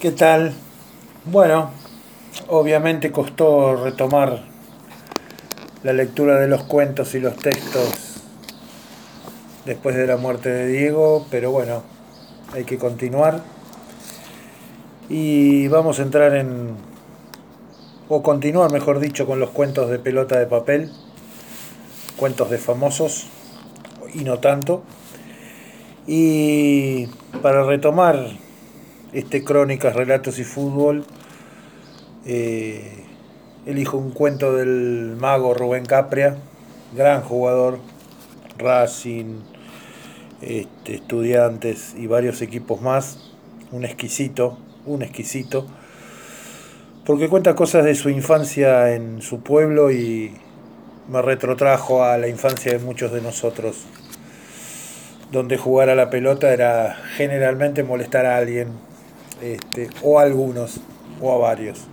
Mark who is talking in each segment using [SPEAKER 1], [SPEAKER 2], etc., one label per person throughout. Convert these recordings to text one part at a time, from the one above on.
[SPEAKER 1] ¿Qué tal? Bueno, obviamente costó retomar la lectura de los cuentos y los textos después de la muerte de Diego, pero bueno, hay que continuar. Y vamos a entrar en, o continuar mejor dicho, con los cuentos de pelota de papel, cuentos de famosos y no tanto. Y para retomar este Crónicas, Relatos y Fútbol, eh, elijo un cuento del mago Rubén Capria, gran jugador, Racing, este, estudiantes y varios equipos más, un exquisito, un exquisito, porque cuenta cosas de su infancia en su pueblo y me retrotrajo a la infancia de muchos de nosotros, donde jugar a la pelota era generalmente molestar a alguien, este, o a algunos, o a varios.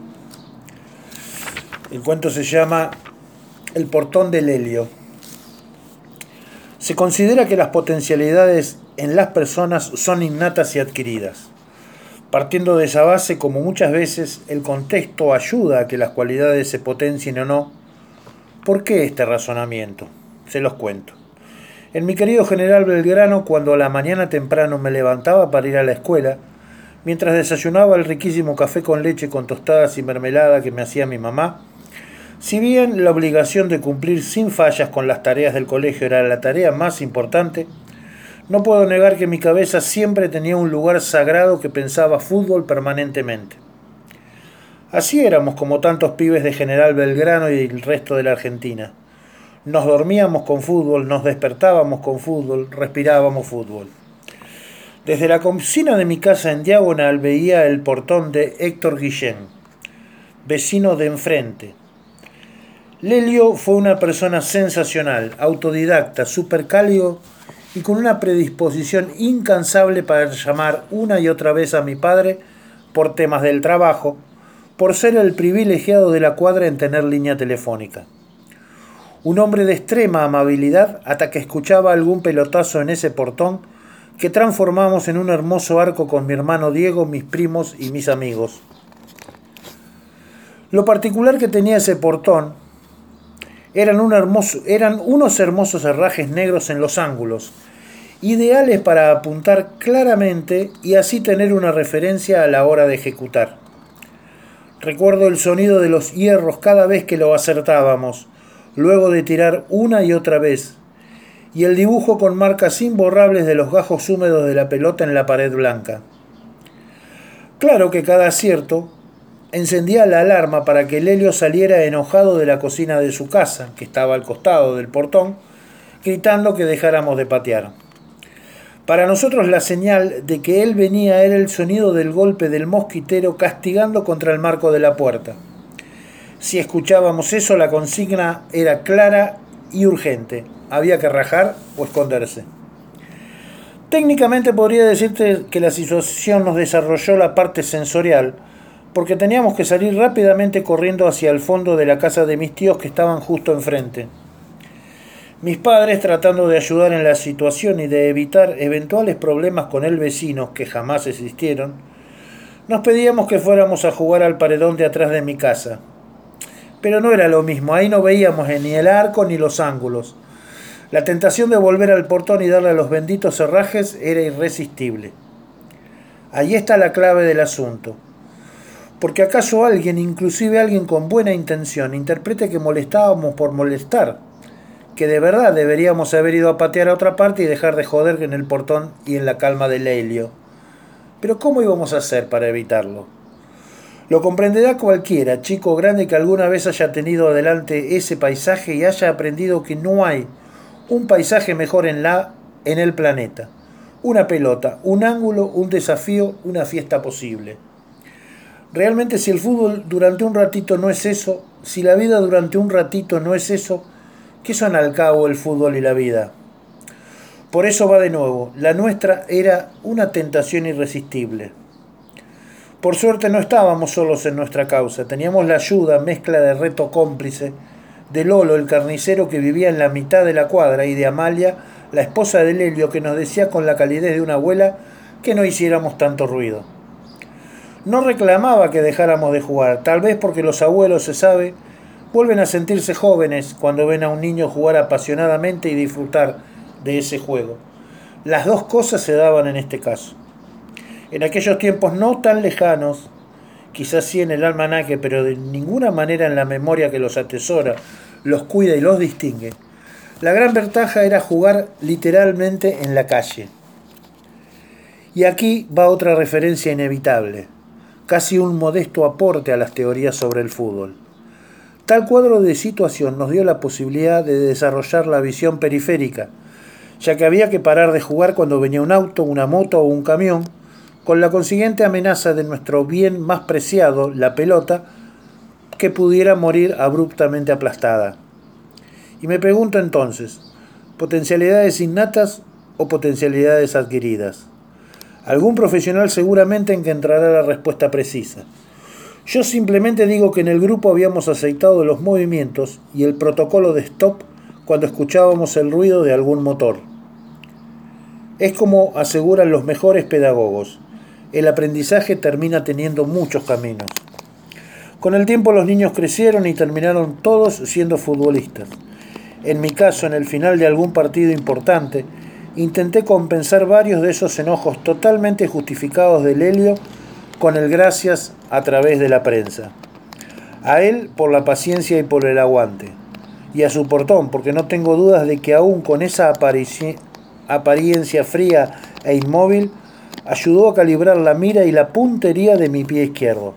[SPEAKER 1] El cuento se llama El portón del helio. Se considera que las potencialidades en las personas son innatas y adquiridas. Partiendo de esa base, como muchas veces el contexto ayuda a que las cualidades se potencien o no, ¿por qué este razonamiento? Se los cuento. En mi querido general Belgrano, cuando a la mañana temprano me levantaba para ir a la escuela, mientras desayunaba el riquísimo café con leche con tostadas y mermelada que me hacía mi mamá, si bien la obligación de cumplir sin fallas con las tareas del colegio era la tarea más importante, no puedo negar que mi cabeza siempre tenía un lugar sagrado que pensaba fútbol permanentemente. Así éramos como tantos pibes de General Belgrano y el resto de la Argentina. Nos dormíamos con fútbol, nos despertábamos con fútbol, respirábamos fútbol. Desde la cocina de mi casa en diagonal veía el portón de Héctor Guillén, vecino de enfrente. Lelio fue una persona sensacional, autodidacta, supercálido y con una predisposición incansable para llamar una y otra vez a mi padre por temas del trabajo, por ser el privilegiado de la cuadra en tener línea telefónica. Un hombre de extrema amabilidad hasta que escuchaba algún pelotazo en ese portón que transformamos en un hermoso arco con mi hermano Diego, mis primos y mis amigos. Lo particular que tenía ese portón eran, eran unos hermosos herrajes negros en los ángulos, ideales para apuntar claramente y así tener una referencia a la hora de ejecutar. Recuerdo el sonido de los hierros cada vez que lo acertábamos, luego de tirar una y otra vez, y el dibujo con marcas imborrables de los gajos húmedos de la pelota en la pared blanca. Claro que cada acierto encendía la alarma para que Lelio saliera enojado de la cocina de su casa, que estaba al costado del portón, gritando que dejáramos de patear. Para nosotros la señal de que él venía era el sonido del golpe del mosquitero castigando contra el marco de la puerta. Si escuchábamos eso, la consigna era clara y urgente había que rajar o esconderse. Técnicamente podría decirte que la situación nos desarrolló la parte sensorial, porque teníamos que salir rápidamente corriendo hacia el fondo de la casa de mis tíos que estaban justo enfrente. Mis padres, tratando de ayudar en la situación y de evitar eventuales problemas con el vecino, que jamás existieron, nos pedíamos que fuéramos a jugar al paredón de atrás de mi casa. Pero no era lo mismo, ahí no veíamos ni el arco ni los ángulos. La tentación de volver al portón y darle a los benditos herrajes era irresistible. Ahí está la clave del asunto. Porque acaso alguien, inclusive alguien con buena intención, interprete que molestábamos por molestar, que de verdad deberíamos haber ido a patear a otra parte y dejar de joder en el portón y en la calma del helio. Pero ¿cómo íbamos a hacer para evitarlo? Lo comprenderá cualquiera, chico grande, que alguna vez haya tenido adelante ese paisaje y haya aprendido que no hay un paisaje mejor en, la, en el planeta. Una pelota, un ángulo, un desafío, una fiesta posible. Realmente si el fútbol durante un ratito no es eso, si la vida durante un ratito no es eso, ¿qué son al cabo el fútbol y la vida? Por eso va de nuevo, la nuestra era una tentación irresistible. Por suerte no estábamos solos en nuestra causa, teníamos la ayuda, mezcla de reto cómplice, de Lolo, el carnicero que vivía en la mitad de la cuadra, y de Amalia, la esposa de Lelio, que nos decía con la calidez de una abuela que no hiciéramos tanto ruido. No reclamaba que dejáramos de jugar, tal vez porque los abuelos, se sabe, vuelven a sentirse jóvenes cuando ven a un niño jugar apasionadamente y disfrutar de ese juego. Las dos cosas se daban en este caso. En aquellos tiempos no tan lejanos, quizás sí en el almanaque, pero de ninguna manera en la memoria que los atesora, los cuida y los distingue, la gran ventaja era jugar literalmente en la calle. Y aquí va otra referencia inevitable, casi un modesto aporte a las teorías sobre el fútbol. Tal cuadro de situación nos dio la posibilidad de desarrollar la visión periférica, ya que había que parar de jugar cuando venía un auto, una moto o un camión, con la consiguiente amenaza de nuestro bien más preciado, la pelota, que pudiera morir abruptamente aplastada. Y me pregunto entonces, ¿potencialidades innatas o potencialidades adquiridas? Algún profesional seguramente encontrará la respuesta precisa. Yo simplemente digo que en el grupo habíamos aceitado los movimientos y el protocolo de stop cuando escuchábamos el ruido de algún motor. Es como aseguran los mejores pedagogos. El aprendizaje termina teniendo muchos caminos. Con el tiempo los niños crecieron y terminaron todos siendo futbolistas. En mi caso, en el final de algún partido importante, intenté compensar varios de esos enojos totalmente justificados del Helio con el gracias a través de la prensa. A él por la paciencia y por el aguante. Y a su portón, porque no tengo dudas de que aún con esa apariencia fría e inmóvil, ayudó a calibrar la mira y la puntería de mi pie izquierdo.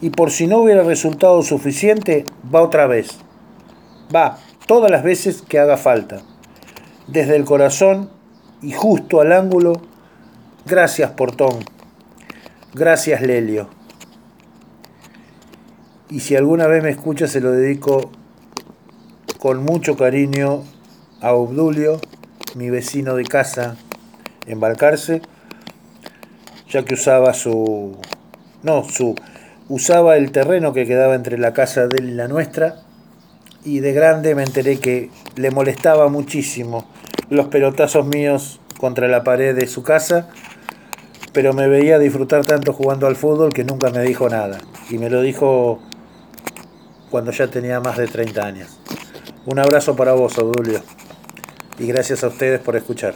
[SPEAKER 1] Y por si no hubiera resultado suficiente, va otra vez. Va todas las veces que haga falta. Desde el corazón y justo al ángulo. Gracias, Portón. Gracias, Lelio. Y si alguna vez me escucha, se lo dedico con mucho cariño a Obdulio, mi vecino de casa en Balcarce, ya que usaba su. No, su. Usaba el terreno que quedaba entre la casa de él y la nuestra. Y de grande me enteré que le molestaba muchísimo los pelotazos míos contra la pared de su casa pero me veía disfrutar tanto jugando al fútbol que nunca me dijo nada. Y me lo dijo cuando ya tenía más de 30 años. Un abrazo para vos, Odulio. Y gracias a ustedes por escuchar.